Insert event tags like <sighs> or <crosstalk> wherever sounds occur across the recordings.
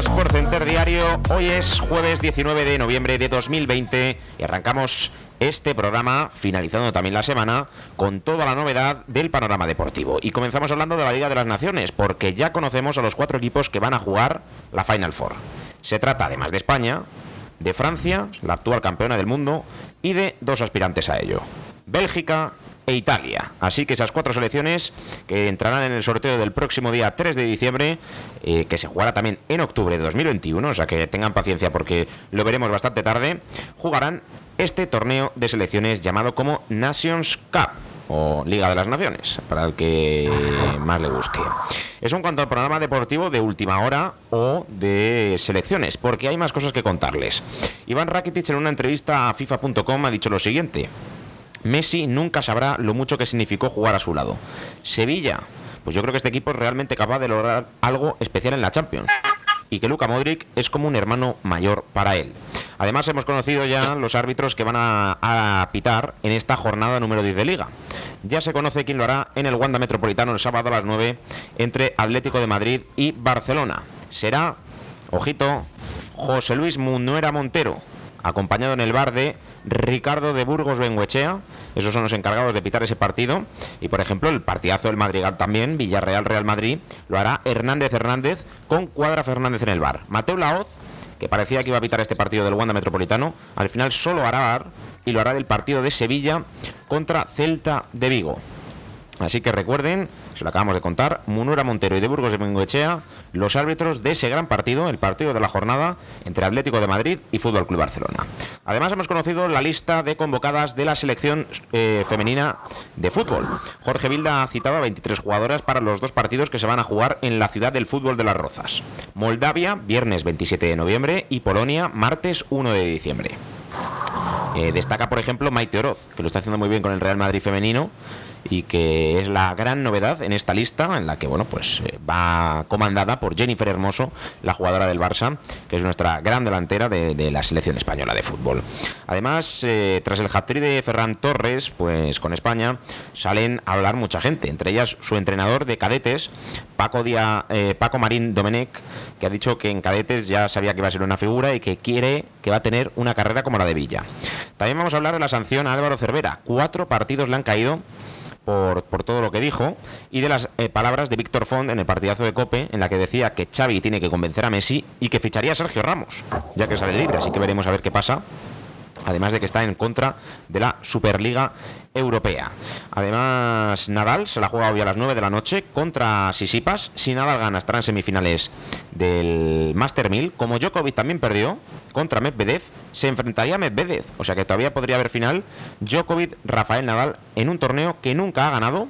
Sport Center Diario. Hoy es jueves 19 de noviembre de 2020 y arrancamos este programa, finalizando también la semana, con toda la novedad del panorama deportivo. Y comenzamos hablando de la Liga de las Naciones, porque ya conocemos a los cuatro equipos que van a jugar la Final Four. Se trata, además de España, de Francia, la actual campeona del mundo, y de dos aspirantes a ello. Bélgica e Italia. Así que esas cuatro selecciones que entrarán en el sorteo del próximo día 3 de diciembre, eh, que se jugará también en octubre de 2021, o sea que tengan paciencia porque lo veremos bastante tarde, jugarán este torneo de selecciones llamado como Nations Cup o Liga de las Naciones, para el que más le guste. Eso en cuanto al programa deportivo de última hora o de selecciones, porque hay más cosas que contarles. Iván Rakitic en una entrevista a FIFA.com ha dicho lo siguiente. Messi nunca sabrá lo mucho que significó jugar a su lado. Sevilla, pues yo creo que este equipo es realmente capaz de lograr algo especial en la Champions. Y que Luka Modric es como un hermano mayor para él. Además, hemos conocido ya los árbitros que van a, pitar en esta jornada número 10 de Liga. Ya se conoce quién lo hará en el Wanda Metropolitano el sábado a las 9 entre Atlético de Madrid y Barcelona. Será, ojito, José Luis Munuera Montero, acompañado en el bar de Ricardo de Burgos Benguechea. Esos son los encargados de pitar ese partido. Y por ejemplo, el partidazo del Madrigal también, Villarreal Real Madrid, lo hará Hernández Hernández con Cuadra Fernández en el bar. Mateo Laoz, que parecía que iba a pitar este partido del Wanda Metropolitano, al final solo hará bar y lo hará del partido de Sevilla contra Celta de Vigo. Así que recuerden, se lo acabamos de contar, Munura Montero y de Burgos de Bengoechea, los árbitros de ese gran partido, el partido de la jornada entre Atlético de Madrid y Fútbol Club Barcelona. Además hemos conocido la lista de convocadas de la selección eh, femenina de fútbol. Jorge Vilda ha citado a 23 jugadoras para los dos partidos que se van a jugar en la ciudad del fútbol de las Rozas. Moldavia, viernes 27 de noviembre y Polonia, martes 1 de diciembre. Eh, destaca, por ejemplo, Maite Oroz, que lo está haciendo muy bien con el Real Madrid femenino y que es la gran novedad en esta lista en la que bueno pues eh, va comandada por Jennifer Hermoso, la jugadora del Barça, que es nuestra gran delantera de, la selección española de fútbol. Además, eh, tras el hat de Ferran Torres, pues con España salen a hablar mucha gente, entre ellas su entrenador de cadetes, Paco, Dia, eh, Paco Marín Domenech, que ha dicho que en cadetes ya sabía que iba a ser una figura y que quiere que va a tener una carrera como la de Villa. También vamos a hablar de la sanción a Álvaro Cervera. Cuatro partidos le han caído por, todo lo que dijo y de las eh, palabras de Víctor Font en el partidazo de Cope, en la que decía que Xavi tiene que convencer a Messi y que ficharía a Sergio Ramos, ya que sale libre, así que veremos a ver qué pasa. Además de que está en contra de la Superliga Europea. Además, Nadal se la juega hoy a las 9 de la noche contra Sisipas. Si Nadal gana, estará en semifinales del Master 1000. Como Djokovic también perdió, contra Medvedev, se enfrentaría a Medvedev. O sea que todavía podría haber final Djokovic-Rafael Nadal en un torneo que nunca ha ganado.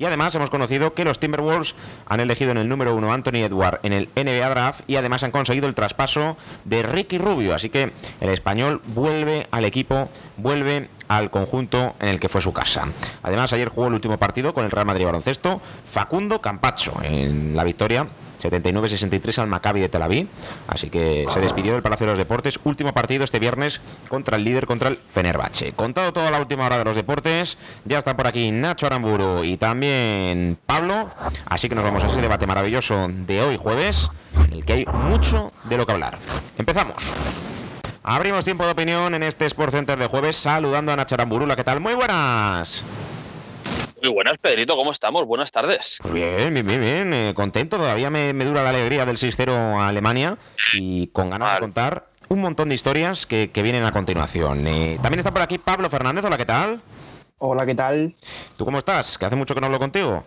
Y además hemos conocido que los Timberwolves han elegido en el número uno Anthony Edward en el NBA Draft y además han conseguido el traspaso de Ricky Rubio. Así que el español vuelve al equipo, vuelve al conjunto en el que fue su casa. Además, ayer jugó el último partido con el Real Madrid Baloncesto, Facundo Campacho en la victoria 79-63 al Maccabi de Tel Aviv. Así que se despidió del Palacio de los Deportes. Último partido este viernes contra el líder, contra el Fenerbahce. Contado toda la última hora de los deportes, ya están por aquí Nacho Aramburu y también Pablo. Así que nos vamos a ese debate maravilloso de hoy jueves, en el que hay mucho de lo que hablar. Empezamos. Abrimos tiempo de opinión en este Sport Center de jueves saludando a Nacho Aramburu. ¿Qué tal? Muy buenas. Muy buenas, Pedrito, ¿cómo estamos? Buenas tardes. Pues bien, bien, bien, bien. eh, contento, todavía me, me dura la alegría del 6-0 a Alemania y con ganas de contar un montón de historias que, que vienen a continuación. Eh, también está por aquí Pablo Fernández, hola, ¿qué tal? Hola, ¿qué tal? ¿Tú cómo estás? Que hace mucho que no hablo contigo.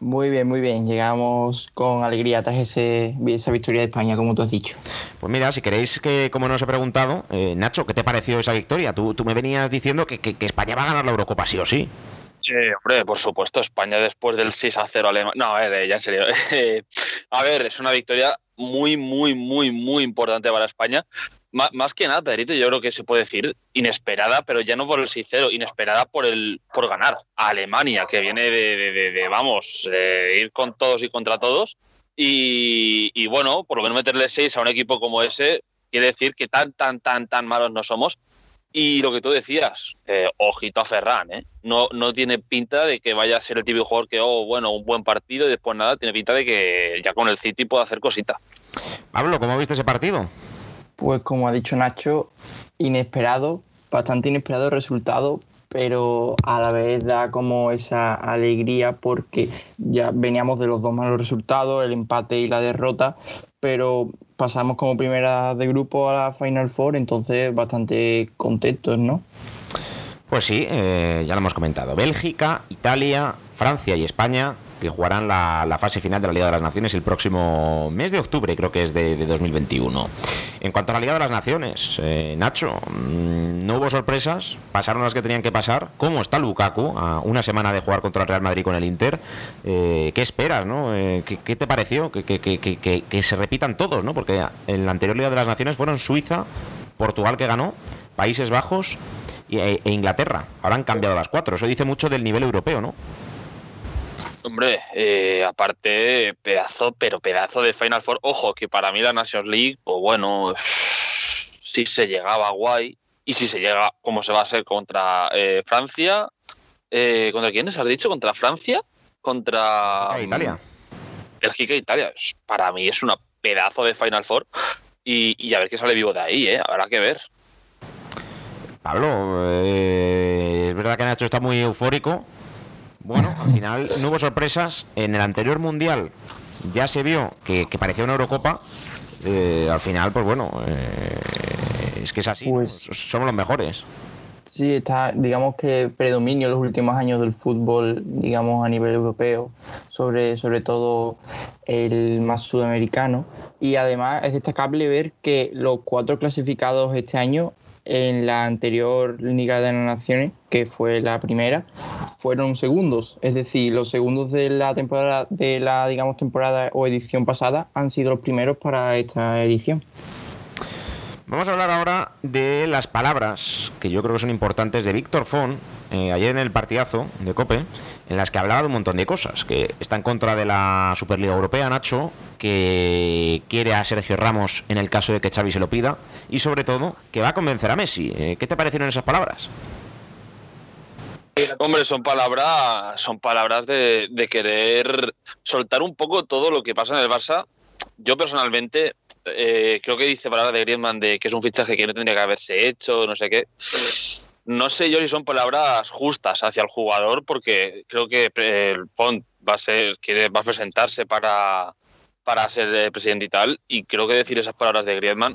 Muy bien, muy bien. Llegamos con alegría tras ese, esa victoria de España, como tú has dicho. Pues mira, si queréis que, como no os he preguntado, eh, Nacho, ¿qué te pareció esa victoria? Tú, tú me venías diciendo que, que- que España va a ganar la Eurocopa, sí o sí. Sí, hombre, por supuesto, España después del 6 a 0 alemán. No, a ver, ya en serio. <laughs> a ver, es una victoria muy, muy, muy, muy importante para España. Má- más que nada, Pedrito, yo creo que se puede decir inesperada, pero ya no por el 6-0, inesperada por el por ganar a Alemania, que viene de, de- de- de, vamos, eh, ir con todos y contra todos. Y, y bueno, por lo menos meterle 6 a un equipo como ese quiere decir que tan, tan, tan, tan malos no somos. Y lo que tú decías, eh, ojito a Ferran, ¿eh? No, no tiene pinta de que vaya a ser el típico jugador que, oh, bueno, un buen partido y después nada, tiene pinta de que ya con el City puede hacer cosita. Pablo, ¿cómo viste ese partido? Pues como ha dicho Nacho, inesperado, bastante inesperado el resultado, pero a la vez da como esa alegría porque ya veníamos de los dos malos resultados, el empate y la derrota, pero pasamos como primera de grupo a la Final Four, entonces bastante contentos, ¿no? Pues sí, eh, ya lo hemos comentado. Bélgica, Italia, Francia y España que jugarán la, fase final de la Liga de las Naciones el próximo mes de octubre, creo que es de, de 2021. En cuanto a la Liga de las Naciones, eh, Nacho, mm, no hubo sorpresas, pasaron las que tenían que pasar. ¿Cómo está Lukaku a una semana de jugar contra el Real Madrid con el Inter? Eh, ¿Qué esperas? No? Eh, ¿qué, te pareció? Que, que- que- que- se repitan todos, ¿no? Porque en la anterior Liga de las Naciones fueron Suiza, Portugal que ganó, Países Bajos e, e Inglaterra. Ahora han cambiado las cuatro. Eso dice mucho del nivel europeo, ¿no? Hombre, eh, aparte, pedazo, pero pedazo de Final Four. Ojo, que para mí la Nations League, pues bueno, <sighs> si se llegaba guay y si se llega, como se va a ser contra eh, Francia, eh, ¿contra quiénes has dicho? ¿Contra Francia? Contra Ah, Italia. Bélgica e Italia. Para mí es una pedazo de Final Four. Y, y a ver qué sale vivo de ahí, ¿eh? Habrá que ver. Pablo, eh, es verdad que Nacho está muy eufórico. Bueno, al final no hubo sorpresas. En el anterior mundial ya se vio que, que parecía una Eurocopa. Eh, al final, pues bueno, eh, es que es así. Pues- Somos los mejores. Sí, está, digamos que predominio en los últimos años del fútbol, digamos a nivel europeo, sobre, sobre todo el más sudamericano. Y además es destacable ver que los cuatro clasificados este año en la anterior Liga de las Naciones, que fue la primera, fueron segundos. Es decir, los segundos de la temporada, de la digamos temporada o edición pasada han sido los primeros para esta edición. Vamos a hablar ahora de las palabras que yo creo que son importantes de Víctor Font eh, ayer en el partidazo de Cope, en las que hablaba de un montón de cosas, que está en contra de la Superliga Europea, Nacho, que quiere a Sergio Ramos en el caso de que Xavi se lo pida, y sobre todo que va a convencer a Messi. Eh, ¿Qué te parecieron esas palabras? Hombre, son palabras, son palabras de, de querer soltar un poco todo lo que pasa en el Barça. Yo personalmente eh, creo que dice palabras de Griezmann de que es un fichaje que no tendría que haberse hecho, no sé qué. No sé yo si son palabras justas hacia el jugador, porque creo que eh, el Font va a ser, quiere, va a presentarse para, para ser eh, presidente y tal, y creo que decir esas palabras de Griezmann,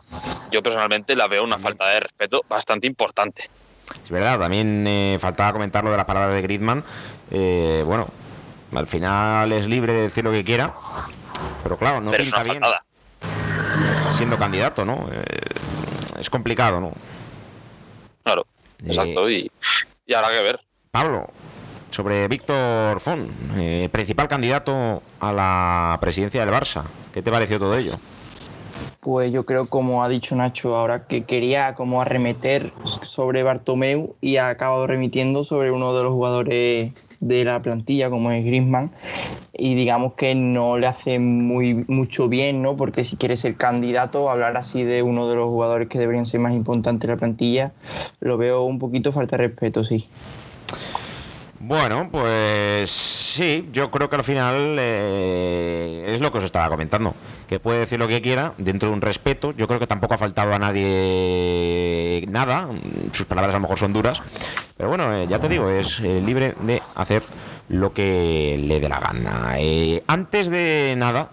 yo personalmente la veo una falta de respeto bastante importante. Es verdad, también eh, faltaba comentar lo de la palabra de Griezmann. Eh, bueno, al final es libre de decir lo que quiera, pero claro, no Pero pinta bien faltada. Siendo candidato, ¿no? Eh, es complicado, ¿no? Claro, Eh, exacto. Y, y habrá que ver. Pablo, sobre Víctor Font, eh, principal candidato a la presidencia del Barça. ¿Qué te pareció todo ello? Pues yo creo, como ha dicho Nacho ahora, que quería como arremeter sobre Bartomeu y ha acabado remitiendo sobre uno de los jugadores de la plantilla, como es Griezmann, y digamos que no le hace muy mucho bien, ¿no? Porque si quiere ser candidato, hablar así de uno de los jugadores que deberían ser más importantes de la plantilla, lo veo un poquito falta de respeto, sí. Bueno, pues sí, yo creo que al final eh, es lo que os estaba comentando. Que puede decir lo que quiera dentro de un respeto. Yo creo que tampoco ha faltado a nadie nada. Sus palabras a lo mejor son duras. Pero bueno, eh, ya te digo, es eh, libre de hacer lo que le dé la gana. Eh, antes de nada,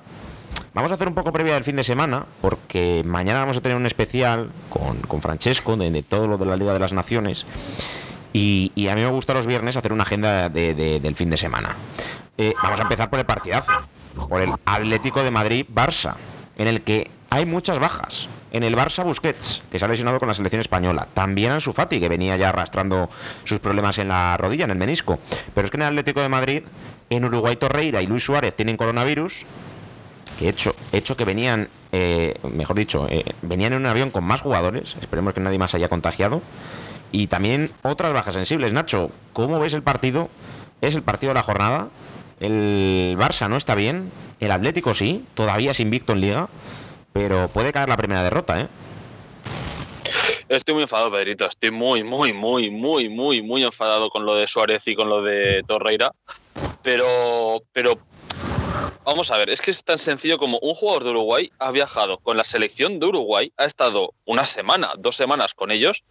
vamos a hacer un poco previa del fin de semana, porque mañana vamos a tener un especial con, Francesco de, todo lo de la Liga de las Naciones. Y, a mí me gusta los viernes hacer una agenda del fin de semana. Eh, vamos a empezar por el partidazo, por el Atlético de Madrid-Barça, en el que hay muchas bajas. En el Barça Busquets, que se ha lesionado con la selección española. También Ansu Fati, que venía ya arrastrando sus problemas en la rodilla, en el menisco. Pero es que en el Atlético de Madrid, en Uruguay Torreira y Luis Suárez tienen coronavirus. Que hecho, hecho que venían, eh, mejor dicho, eh, venían en un avión con más jugadores. Esperemos que nadie más haya contagiado. Y también otras bajas sensibles. Nacho, ¿cómo ves el partido? ¿Es el partido de la jornada? El Barça no está bien. El Atlético sí. Todavía es invicto en Liga pero puede caer la primera derrota, ¿eh? Estoy muy enfadado, Pedrito. Estoy muy, muy, muy, muy, muy, muy enfadado con lo de Suárez y con lo de Torreira. Pero, pero, vamos a ver, es que es tan sencillo como un jugador de Uruguay ha viajado con la selección de Uruguay, ha estado una semana, dos semanas con ellos,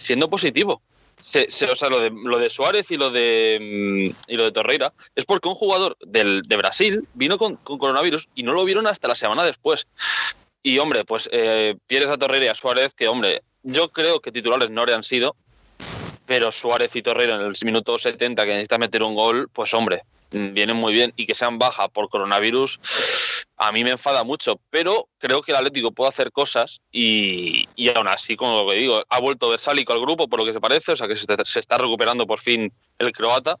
siendo positivo o sea, lo de, lo de Suárez y lo de, mm, y lo de Torreira es porque un jugador del, de Brasil vino con, coronavirus y no lo vieron hasta la semana después. Y hombre, pues eh, pierdes a Torreira y a Suárez, que hombre, yo creo que titulares no le han sido, pero Suárez y Torreira en el minuto 70 que necesita meter un gol, pues hombre, vienen muy bien y que sean baja por coronavirus a mí me enfada mucho, pero creo que el Atlético puede hacer cosas y, aún así, como lo que digo, ha vuelto versálico al grupo por lo que se parece, o sea que se, está recuperando por fin el croata,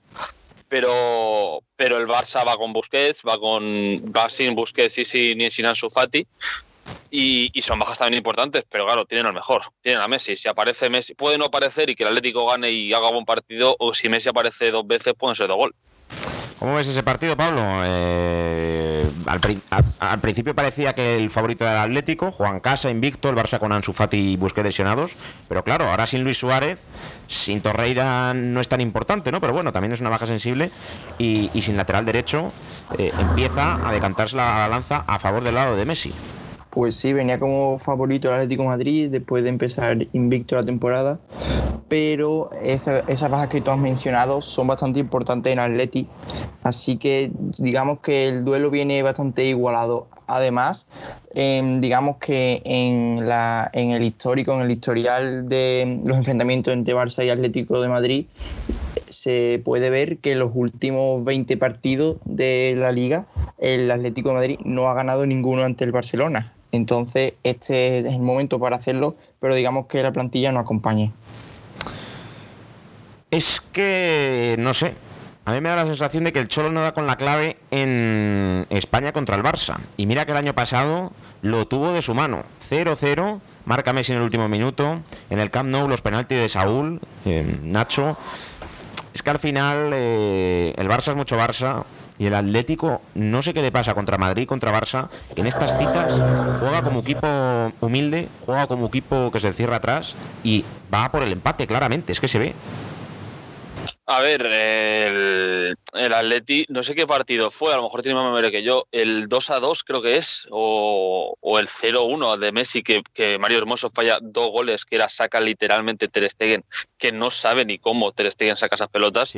pero, pero el Barça va con Busquets, va, con, va sin Busquets y sin, sin Ansu Fati. Y, y, son bajas también importantes, pero claro, tienen al mejor, tienen a Messi. Si aparece Messi, puede no aparecer y que el Atlético gane y haga buen partido, o si Messi aparece dos veces, pueden ser dos gol. ¿Cómo ves ese partido, Pablo? Eh, al, principio parecía que el favorito era el Atlético, Juan Casa, invicto, el Barça con Ansu Fati y Busquets lesionados, pero claro, ahora sin Luis Suárez, sin Torreira no es tan importante, ¿no? Pero bueno, también es una baja sensible y, sin lateral derecho eh, empieza a decantarse la balanza a favor del lado de Messi. Pues sí, venía como favorito el Atlético Madrid después de empezar invicto la temporada, pero esas bajas que tú has mencionado son bastante importantes en Atleti, así que digamos que el duelo viene bastante igualado. Además, em, digamos que en, la, en el histórico, en el historial de los enfrentamientos entre Barça y Atlético de Madrid, se puede ver que en los últimos 20 partidos de la liga, el Atlético de Madrid no ha ganado ninguno ante el Barcelona. Entonces, este es el momento para hacerlo, pero digamos que la plantilla no acompañe. Es que, no sé, a mí me da la sensación de que el Cholo no da con la clave en España contra el Barça. Y mira que el año pasado lo tuvo de su mano. 0-0, marca Messi en el último minuto. En el Camp Nou los penaltis de Saúl, eh, Nacho. Es que al final eh, el Barça es mucho Barça y el Atlético, no sé qué le pasa contra Madrid, contra Barça, que en estas citas juega como equipo humilde, juega como equipo que se cierra atrás y va por el empate, claramente, es que se ve. A ver, el, el Atleti, no sé qué partido fue, a lo mejor tiene más memoria que yo, el 2 a 2 creo que es, o, el 0-1 de Messi, que, Mario Hermoso falla dos goles, que era saca literalmente Ter Stegen, que no sabe ni cómo Ter Stegen saca esas pelotas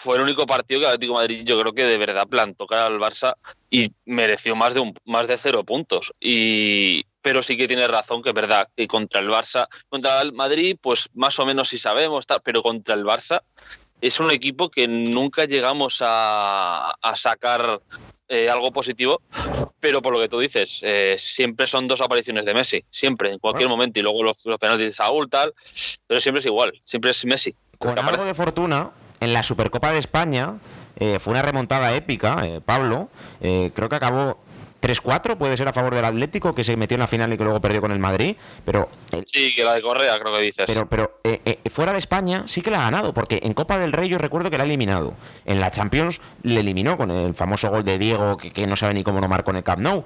fue el único partido que Atlético de Madrid yo creo que de verdad plantó cara al Barça y mereció más de un, más de cero puntos. Y, pero sí que tiene razón que es verdad que contra el Barça, contra el Madrid, pues más o menos sí sabemos, pero contra el Barça es un equipo que nunca llegamos a, sacar eh, algo positivo, pero por lo que tú dices, eh, siempre son dos apariciones de Messi, siempre, en cualquier momento, y luego los, penaltis de Saúl, tal, pero siempre es igual, siempre es Messi. Con algo de fortuna, en la Supercopa de España eh, fue una remontada épica, eh, Pablo. Eh, creo que acabó 3-4, puede ser a favor del Atlético, que se metió en la final y que luego perdió con el Madrid. Pero, sí, que la de Correa, creo que dices. Pero, pero fuera de España sí que la ha ganado, porque en Copa del Rey yo recuerdo que la ha eliminado. En la Champions le eliminó con el famoso gol de Diego, que, que no sabe ni cómo no marcó en el Camp Nou.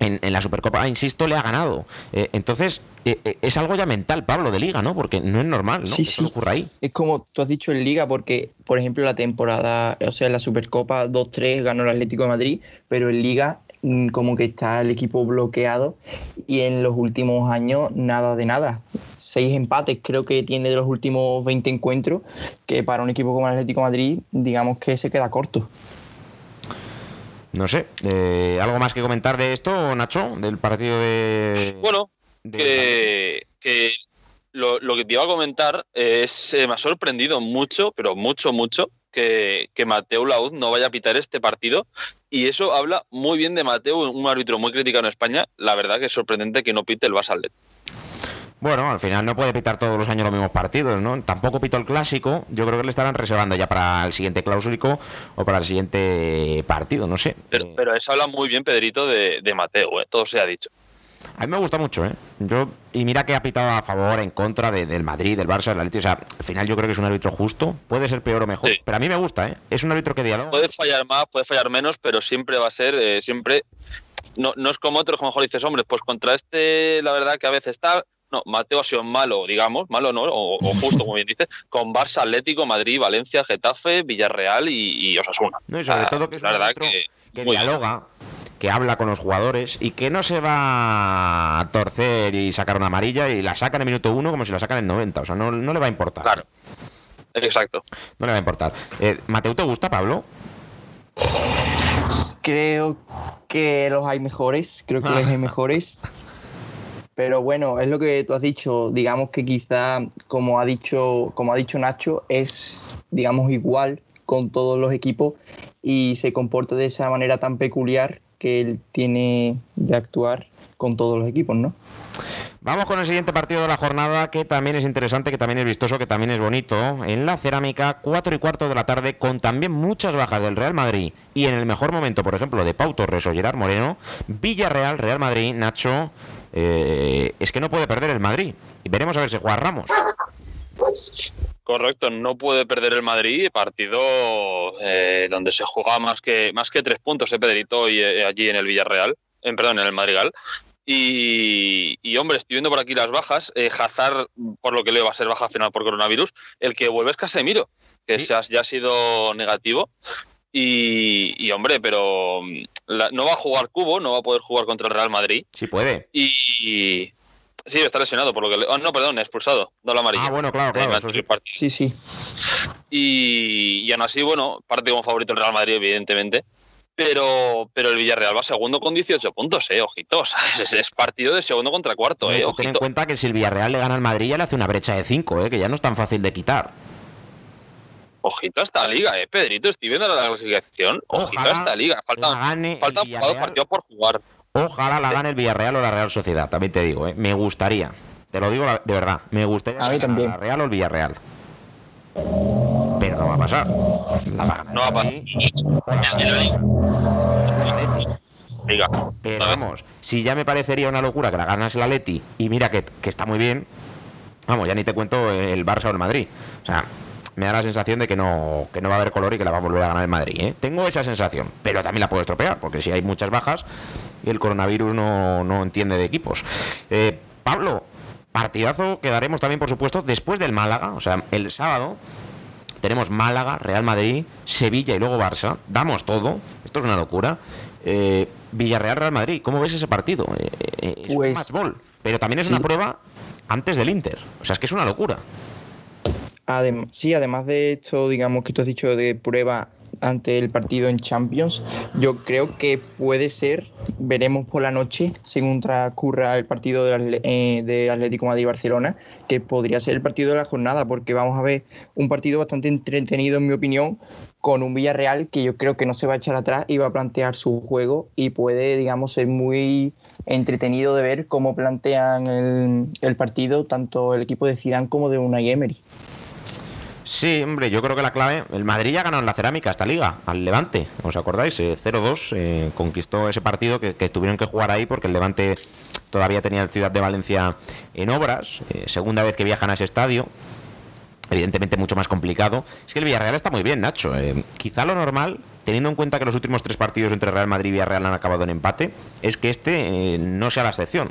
Em, en, la Supercopa, insisto, le ha ganado. Eh, entonces, eh, eh, es algo ya mental, Pablo, de liga, ¿no? Porque no es normal, ¿no? Sí, que sí. ocurra ahí. Es como tú has dicho en liga, porque, por ejemplo, la temporada, o sea, en la Supercopa 2-3 ganó el Atlético de Madrid, pero en liga mm, como que está el equipo bloqueado y en los últimos años nada de nada. Seis empates creo que tiene de los últimos 20 encuentros, que para un equipo como el Atlético de Madrid, digamos que se queda corto. No sé, eh, ¿algo más que comentar de esto, Nacho? Del partido de... Bueno, que, lo, que te iba a comentar es, eh, me ha sorprendido mucho, pero mucho, mucho, que, que Mateo Laud no vaya a pitar este partido. Y eso habla muy bien de Mateo, un árbitro muy criticado en España. La verdad que es sorprendente que no pite el Barça bueno, al final no puede pitar todos los años los mismos partidos, ¿no? Tampoco pito el clásico. Yo creo que le estarán reservando ya para el siguiente cláusulico o para el siguiente partido, no sé. Pero, eh, pero eso habla muy bien, Pedrito, de, Mateo, ¿eh? todo se ha dicho. A mí me gusta mucho, ¿eh? Yo, y mira que ha pitado a favor, en contra del Madrid, del Barça, del Atlético. O sea, al final yo creo que es un árbitro justo. Puede ser peor o mejor, pero a mí me gusta, ¿eh? Es un árbitro que dialoga. Puede fallar más, puede fallar menos, pero siempre va a ser, eh, siempre. No, no es como otros, como mejor dices, hombre, pues contra este, la verdad que a veces está no, Mateo ha sido malo, digamos, malo no, o, justo, como bien dice, con Barça, Atlético, Madrid, Valencia, Getafe, Villarreal y, Osasuna. No, y sobre todo que es la verdad que, dialoga, que habla con los jugadores y que no se va a torcer y sacar una amarilla y la saca en el minuto uno como si la sacan en el 90. O sea, no, le va a importar. Claro. Exacto. No le va a importar. Eh, ¿Mateo te gusta, Pablo? Creo que los hay mejores. Creo que los hay <laughs> mejores. Pero bueno, es lo que tú has dicho, digamos que quizá, como ha dicho, como ha dicho Nacho, es, digamos, igual con todos los equipos y se comporta de esa manera tan peculiar que él tiene de actuar con todos los equipos, ¿no? Vamos con el siguiente partido de la jornada, que también es interesante, que también es vistoso, que también es bonito. En la cerámica, 4 y cuarto de la tarde, con también muchas bajas del Real Madrid. Y en el mejor momento, por ejemplo, de Pau Torres o Gerard Moreno, Villarreal, Real Madrid, Nacho, eh, es que no puede perder el Madrid. Y veremos a ver si juega Ramos. Correcto, no puede perder el Madrid, partido eh, donde se juega más que, más que tres puntos, eh, Pedrito, y, eh, allí en el Villarreal, en, perdón, en el Madrigal. Y, hombre, estoy viendo por aquí las bajas. Hazard, por lo que leo, va a ser baja final por coronavirus. El que vuelve es Casemiro, que ya ha sido negativo. Y, hombre, pero mm, no va a jugar Cubo, no va a poder jugar contra el Real Madrid. Sí puede. Y sí, está lesionado por lo que... Oh, no, perdón, expulsado, no la amarilla. Ah, bueno, claro, claro. sí. sí, Y, y aún así, bueno, parte como favorito el Real Madrid, evidentemente. Pero, pero el Villarreal va segundo con 18 puntos, eh, ojitos. <laughs> Es, partido de segundo contra cuarto, eh. Ten en cuenta que si el Villarreal le gana al Madrid ya le hace una brecha de 5, eh, que ya no es tan fácil de quitar. Ojito a esta liga, eh, Pedrito. Estoy viendo la clasificación. Ojito a esta liga. Faltan, faltan partidos por jugar. Ojalá la gane el Villarreal o la Real Sociedad, también te digo, eh. Me gustaría. Te lo digo de verdad. Me gustaría a mí la Real o el Villarreal. Pero no va a pasar. no va a pasar. Pero vamos, si ya me parecería una locura que la ganas el Atleti y mira que, que está muy bien, vamos, ya ni te cuento el Barça o el Madrid. O sea, me da la sensación de que no, que no va a haber color y que la va a volver a ganar el Madrid. ¿eh? Tengo esa sensación, pero también la puedo estropear, porque si hay muchas bajas y el coronavirus no, no entiende de equipos. Eh, Pablo, partidazo quedaremos también, por supuesto, después del Málaga, o sea, el sábado. Tenemos Málaga, Real Madrid, Sevilla y luego Barça. Damos todo. Esto es una locura. Eh, Villarreal, Real Madrid. ¿Cómo ves ese partido? es un pues match ball, pero también es una prueba antes del Inter. O sea, es que es una locura sí, además de esto, digamos que tú has dicho de prueba ante el partido en Champions, yo creo que puede ser, veremos por la noche, según transcurra el partido de, eh, de Atlético Madrid-Barcelona, que podría ser el partido de la jornada, porque vamos a ver un partido bastante entretenido, en mi opinión, con un Villarreal que yo creo que no se va a echar atrás y va a plantear su juego y puede, digamos, ser muy entretenido de ver cómo plantean el, el partido tanto el equipo de Zidane como de Unai Emery. Sí, hombre, yo creo que la clave. El Madrid ya ganó en la cerámica esta liga, al Levante. ¿Os acordáis? 0-2 eh, eh, conquistó ese partido que, tuvieron que jugar ahí porque el Levante todavía tenía el Ciudad de Valencia en obras. Eh, segunda vez que viajan a ese estadio. Evidentemente mucho más complicado. Es que el Villarreal está muy bien, Nacho. quizá lo normal, teniendo en cuenta que los últimos tres partidos entre Real Madrid y Villarreal han acabado en empate, es que este no sea la excepción.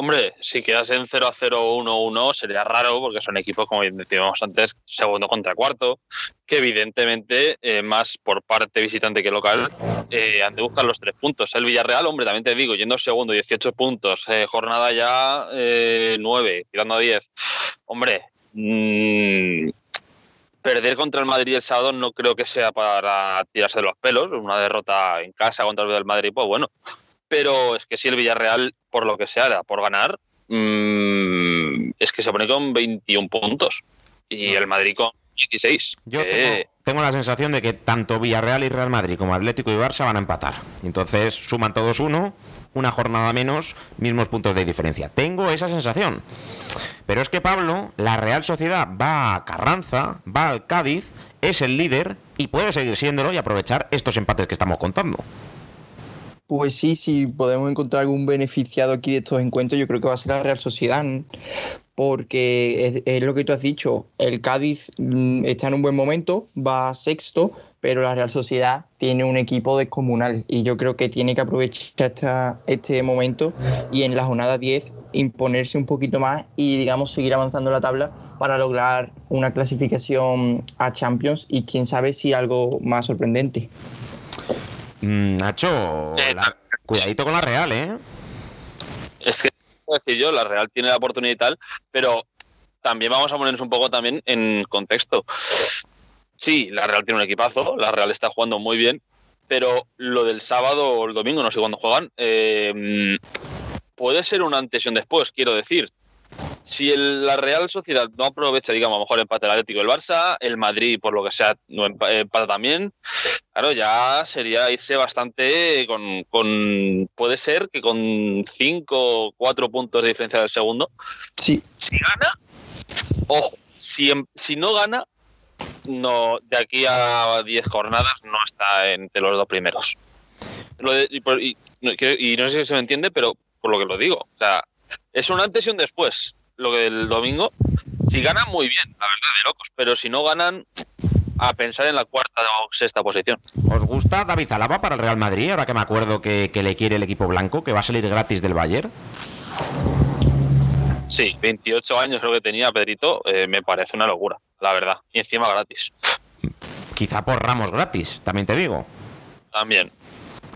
Hombre, si quedas en 0 a 0 1 1 sería raro porque son equipos, como decíamos antes, segundo contra cuarto, que evidentemente, eh, más por parte visitante que local, eh, han de buscar los tres puntos. El Villarreal, hombre, también te digo, yendo segundo, 18 puntos, eh, jornada ya 9, tirando a 10. Hombre, mmm, perder contra el Madrid el sábado no creo que sea para tirarse de los pelos. Una derrota en casa contra el Madrid, pues bueno. Pero es que si el Villarreal, por lo que sea, por ganar, mmm, es que se pone con 21 puntos. Y el Madrid con 16. Yo tengo, la sensación de que tanto Villarreal y Real Madrid como Atlético y Barça van a empatar. Entonces suman todos uno, una jornada menos, mismos puntos de diferencia. Tengo esa sensación. Pero es que Pablo, la Real Sociedad va a Carranza, va al Cádiz, es el líder y puede seguir siéndolo y aprovechar estos empates que estamos contando. Pues sí, si podemos encontrar algún beneficiado aquí de estos encuentros, yo creo que va a ser la Real Sociedad, porque es, lo que tú has dicho, el Cádiz mm, está en un buen momento, va sexto, pero la Real Sociedad tiene un equipo descomunal y yo creo que tiene que aprovechar este momento y en la jornada 10 imponerse un poquito más y digamos seguir avanzando la tabla para lograr una clasificación a Champions y quién sabe si algo más sorprendente. Mm, Nacho, eh, cuidadito con la Real, ¿eh? Es que, decir yo, la Real tiene la oportunidad y tal, pero también vamos a ponernos un poco también en contexto. Sí, la Real tiene un equipazo, la Real está jugando muy bien, pero lo del sábado o el domingo, no sé cuándo juegan, eh, puede ser una antes y un después, quiero decir si la Real Sociedad no aprovecha, digamos, a lo mejor empate el Atlético del Barça, el Madrid, por lo que sea, no empata también, claro, ya sería irse bastante con, puede ser que con 5 o 4 puntos de diferencia del segundo. Sí. Si gana, ojo, si, em, si no gana, no de aquí a 10 jornadas no está entre los dos primeros. y, y, no sé si se me entiende, pero por lo que lo digo, o sea, es un antes y un después lo del domingo. Si ganan, muy bien, la verdad, de locos. Pero si no ganan, a pensar en la cuarta o sexta posición. ¿Os gusta David Alaba para el Real Madrid? Ahora que me acuerdo que, le quiere el equipo blanco, que va a salir gratis del Bayern. Sí, 28 años creo que tenía Pedrito, eh, me parece una locura, la verdad. Y encima gratis. Quizá por Ramos gratis, también te digo. También.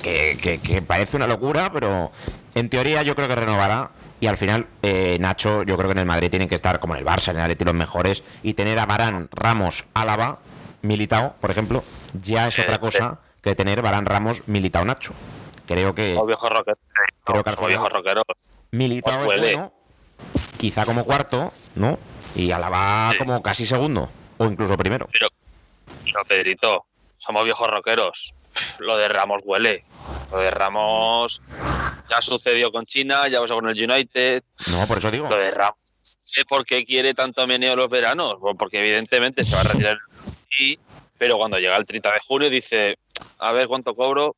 Que, que, que parece una locura, pero en teoría yo creo que renovará y al final, eh, Nacho, yo creo que en el Madrid tienen que estar como en el Barça, en el Atleti los mejores. Y tener a Barán, Ramos, Álava, Militao, por ejemplo, ya es otra cosa que tener Barán, Ramos, Militao, Nacho. Creo que. Creo que al Militao es bueno, quizá como cuarto, ¿no? Y Álava como casi segundo, o incluso primero. Pero, pero Pedrito, somos viejos rockeros lo de Ramos huele. Lo de Ramos ya sucedió con China, ya pasó con el United. No, por eso digo. Lo de Ramos. Sé por qué quiere tanto meneo los veranos. Porque evidentemente se va a retirar y pero cuando llega el 30 de junio dice, a ver cuánto cobro.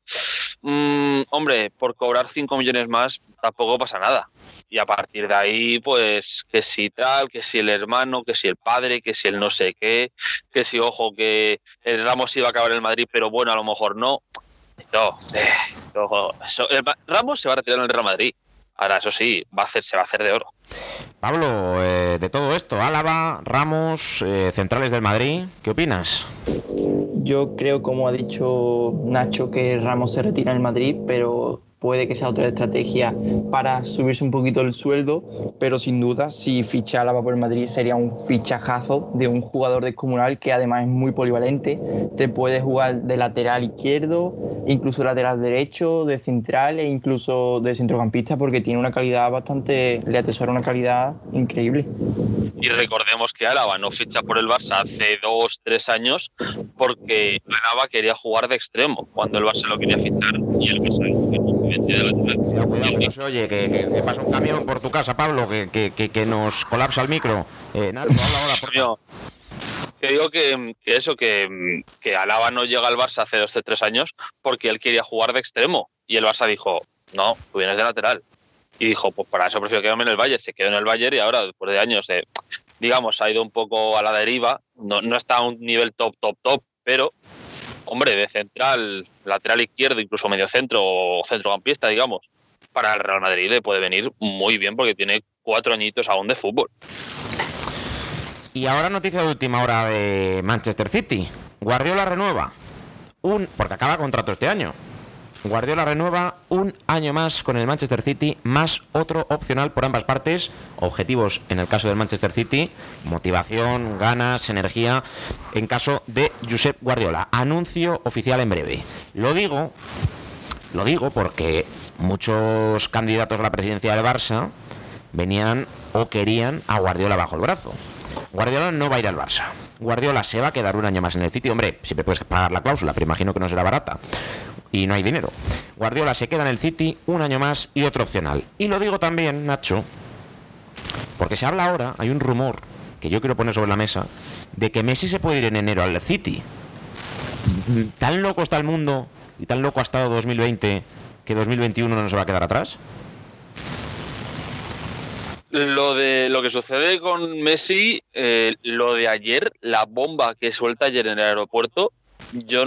Mm, hombre, por cobrar 5 millones más tampoco pasa nada. Y a partir de ahí, pues, que si tal, que si el hermano, que si el padre, que si el no sé qué, que si, ojo, que el Ramos iba a acabar en el Madrid, pero bueno, a lo mejor no. No, eh, Ramos se va a retirar en el Real Madrid. Ahora, eso sí, va a hacer, se va a hacer de oro. Pablo, eh, de todo esto, Álava, Ramos, eh, centrales del Madrid, ¿qué opinas? Yo creo, como ha dicho Nacho, que Ramos se retira en el Madrid, pero puede que sea otra estrategia para subirse un poquito el sueldo, pero sin duda si ficha Álava por el Madrid sería un fichajazo de un jugador descomunal que además es muy polivalente, te puede jugar de lateral izquierdo, incluso lateral derecho, de central e incluso de centrocampista porque tiene una calidad bastante, le atesora una calidad increíble. Y recordemos que Álava no ficha por el Barça hace dos, tres años porque Álava quería jugar de extremo cuando el Barça lo quería fichar y el que oye, que, pasa un camión por tu casa, Pablo, que, nos colapsa el micro. Eh, habla ahora, Que digo que, eso, que, que Alaba no llega al Barça hace dos o tres años porque él quería jugar de extremo. Y el Barça dijo, no, tú vienes de lateral. Y dijo, pues para eso prefiero quedarme en el Valle. Se quedó en el Bayern y ahora, después de años, eh, digamos, ha ido un poco a la deriva. No, no está a un nivel top, top, top, pero hombre, de central, lateral izquierdo, incluso medio centro o centrocampista, digamos, para el Real Madrid le puede venir muy bien porque tiene cuatro añitos aún de fútbol. Y ahora noticia de última hora de Manchester City. Guardiola renueva. Un, porque acaba contrato este año. Guardiola renueva un año más con el Manchester City, más otro opcional por ambas partes. Objetivos en el caso del Manchester City, motivación, ganas, energía. En caso de Josep Guardiola, anuncio oficial en breve. Lo digo, lo digo porque muchos candidatos a la presidencia del Barça venían o querían a Guardiola bajo el brazo. Guardiola no va a ir al Barça. Guardiola se va a quedar un año más en el City. Hombre, siempre puedes pagar la cláusula, pero imagino que no será barata. Y no hay dinero. Guardiola se queda en el City un año más y otro opcional. Y lo digo también, Nacho, porque se habla ahora, hay un rumor que yo quiero poner sobre la mesa, de que Messi se puede ir en enero al City. ¿Tan loco está el mundo y tan loco ha estado 2020 que 2021 no se va a quedar atrás? Lo de lo que sucede con Messi, eh, lo de ayer, la bomba que suelta ayer en el aeropuerto, yo,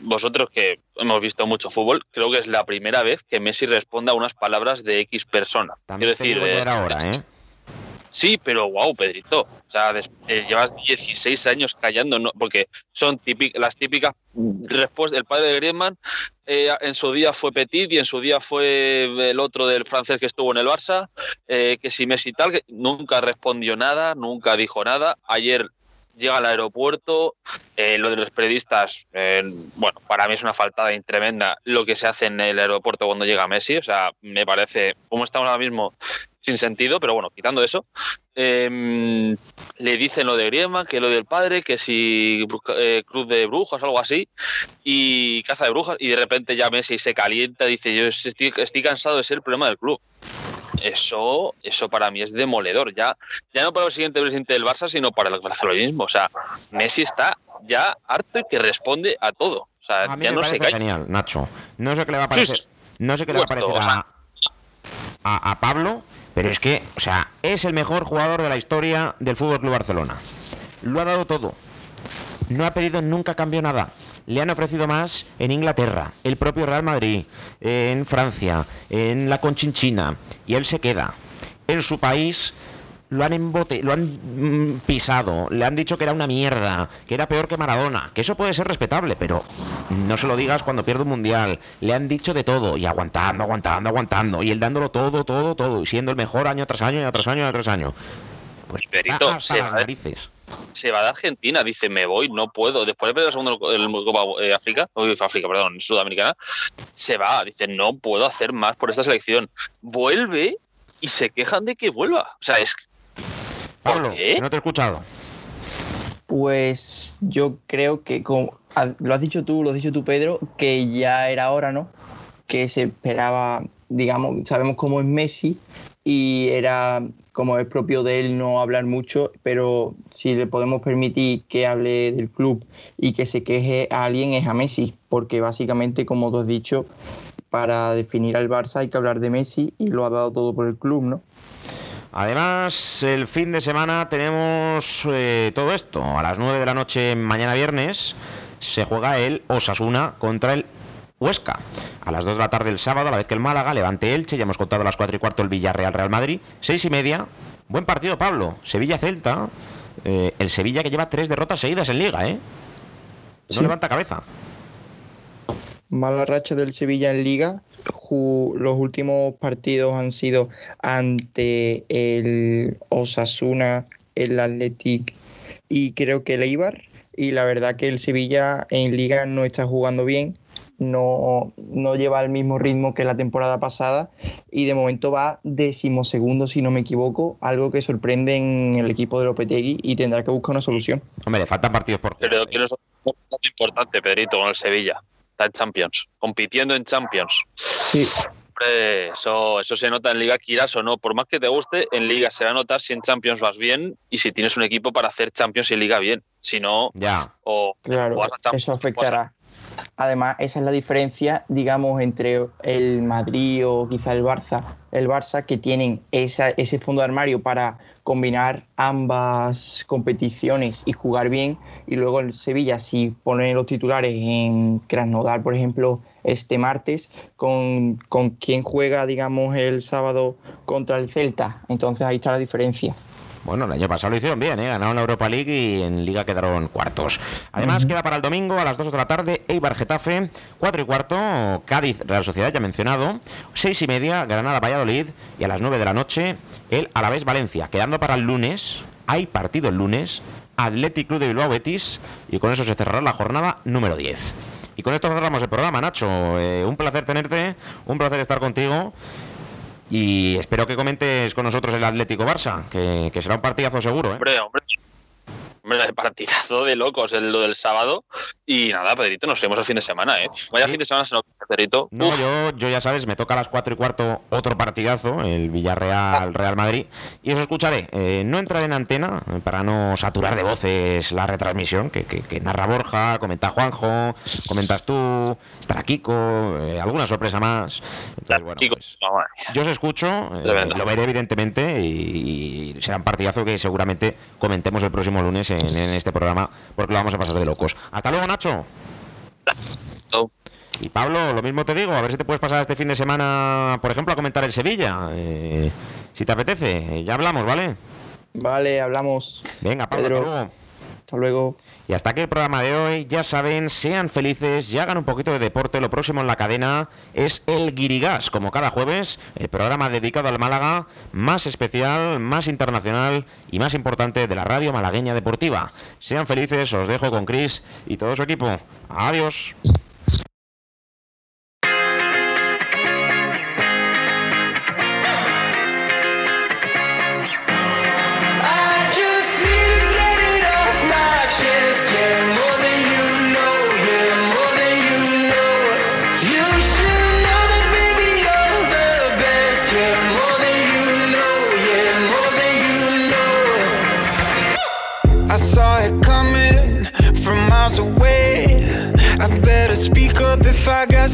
vosotros que hemos visto mucho fútbol, creo que es la primera vez que Messi responde a unas palabras de X persona. También Quiero decir, eh, ahora, ¿eh? Sí, pero wow, Pedrito. O sea, eh, llevas 16 años callando, ¿no? porque son típic- las típicas respuestas. El padre de Griezmann eh, en su día fue Petit y en su día fue el otro del francés que estuvo en el Barça, eh, que si Messi tal, que nunca respondió nada, nunca dijo nada. Ayer llega al aeropuerto, eh, lo de los periodistas, eh, bueno, para mí es una faltada tremenda lo que se hace en el aeropuerto cuando llega Messi, o sea, me parece, como estamos ahora mismo, sin sentido, pero bueno, quitando eso, eh, le dicen lo de Griezmann, que lo del padre, que si eh, Cruz de Brujas, algo así, y caza de brujas, y de repente ya Messi se calienta, dice, yo estoy, estoy cansado de ser el problema del club. Eso, eso para mí es demoledor, ya, ya no para el siguiente presidente del Barça, sino para el barcelonismo. O sea, Messi está ya harto y que responde a todo. O sea, A mí ya me no se calla. genial, Nacho. No sé qué le va a parecer. sí, No sé qué le va a parecer a, a, a Pablo, pero es que, o sea, es el mejor jugador de la historia del Fútbol Club Barcelona. Lo ha dado todo. No ha pedido nunca cambio nada. Le han ofrecido más en Inglaterra, el propio Real Madrid, en Francia, en la Conchinchina, y él se queda. En su país lo han embote, lo han mm, pisado, le han dicho que era una mierda, que era peor que Maradona, que eso puede ser respetable, pero no se lo digas cuando pierde un mundial. Le han dicho de todo y aguantando, aguantando, aguantando, y él dándolo todo, todo, todo, y siendo el mejor año tras año, año tras año, año tras año. Pues está hasta se las narices. Se va de Argentina, dice, me voy, no puedo. Después de perder la segunda el Copa eh, África, uy, África, perdón, Sudamericana, se va, dice, no puedo hacer más por esta selección. Vuelve y se quejan de que vuelva. O sea, es ¿Por Pablo, no te he escuchado. Pues yo creo que, como ha- lo has dicho tú, lo has dicho tú, Pedro, que ya era hora, ¿no? Que se esperaba, digamos, sabemos cómo es Messi y era como es propio de él no hablar mucho, pero si le podemos permitir que hable del club y que se queje a alguien es a Messi, porque básicamente, como tú has dicho, para definir al Barça hay que hablar de Messi y lo ha dado todo por el club, ¿no? Además, el fin de semana tenemos eh, todo esto. A las 9 de la noche, mañana viernes, se juega el Osasuna contra el Huesca. A las 2 de la tarde el sábado, a la vez que el Málaga, Levante Elche, ya hemos contado a las 4 y cuarto el Villarreal Real Madrid. 6 y media, buen partido, Pablo. Sevilla-Celta. Eh, el Sevilla que lleva tres derrotas seguidas en Liga, ¿eh? No Sí. levanta cabeza. Mala racha del Sevilla en Liga. Los últimos partidos han sido ante el Osasuna, el Athletic y creo que el Eibar. Y la verdad que el Sevilla en Liga no está jugando bien. No, no lleva el mismo ritmo que la temporada pasada y de momento va decimosegundo si no me equivoco, algo que sorprende en el equipo de Lopetegui y tendrá que buscar una solución. Hombre, le faltan partidos por Creo que no es importante, Pedrito, con el Sevilla. Está en Champions, compitiendo en Champions. Sí, Hombre, eso, eso se nota en Liga, quieras o no. Por más que te guste, en Liga se va a notar si en Champions vas bien y si tienes un equipo para hacer Champions y Liga bien. Si no, Ya. o claro, o vas a Champions, eso o vas a- afectará. Además, esa es la diferencia, digamos, entre el Madrid o quizá el Barça, el Barça que tienen ese fondo de armario para combinar ambas competiciones y jugar bien. Y luego el Sevilla, si ponen los titulares en Krasnodar, por ejemplo, este martes, con, con quien juega, digamos, el sábado contra el Celta. Entonces ahí está la diferencia. Bueno, el año pasado lo hicieron bien, ¿eh? ganaron la Europa League y en Liga quedaron cuartos. Además, queda para el domingo a las 2 de la tarde Eibar Getafe, 4 y cuarto Cádiz Real Sociedad, ya mencionado, 6 y media Granada Valladolid y a las 9 de la noche el Alavés Valencia. Quedando para el lunes, hay partido el lunes, Atlético Club de Bilbao Betis y con eso se cerrará la jornada número 10. Y con esto cerramos el programa, Nacho. Eh, un placer tenerte, un placer estar contigo. Y espero que comentes con nosotros el Atlético Barça, que, será un partidazo seguro. ¿eh? Hombre, partidazo de locos el, lo del sábado. Y nada, Pedrito, nos vemos el fin de semana, ¿eh? Vaya fin de semana se nos Pedrito. No, yo, yo ya sabes, me toca a las 4 y cuarto otro partidazo, el Villarreal Real Madrid. Y os escucharé. Eh, no entraré en antena eh, para no saturar de voces la retransmisión, que, que, narra Borja, comenta Juanjo, comentas tú, estará Kiko, eh, alguna sorpresa más. Entonces, bueno, pues, yo os escucho, lo veré evidentemente y, será un partidazo que seguramente comentemos el próximo lunes en, este programa porque lo vamos a pasar de locos. Hasta luego, Nacho. Y Pablo, lo mismo te digo, a ver si te puedes pasar este fin de semana, por ejemplo, a comentar el Sevilla. Eh, si te apetece, ya hablamos, ¿vale? Vale, hablamos. Venga, Pablo, hasta luego. Hasta luego. Y hasta aquí el programa de hoy. Ya saben, sean felices y hagan un poquito de deporte. Lo próximo en la cadena es el Guirigás, como cada jueves, el programa dedicado al Málaga, más especial, más internacional y más importante de la radio malagueña deportiva. Sean felices, os dejo con Chris y todo su equipo. Adiós.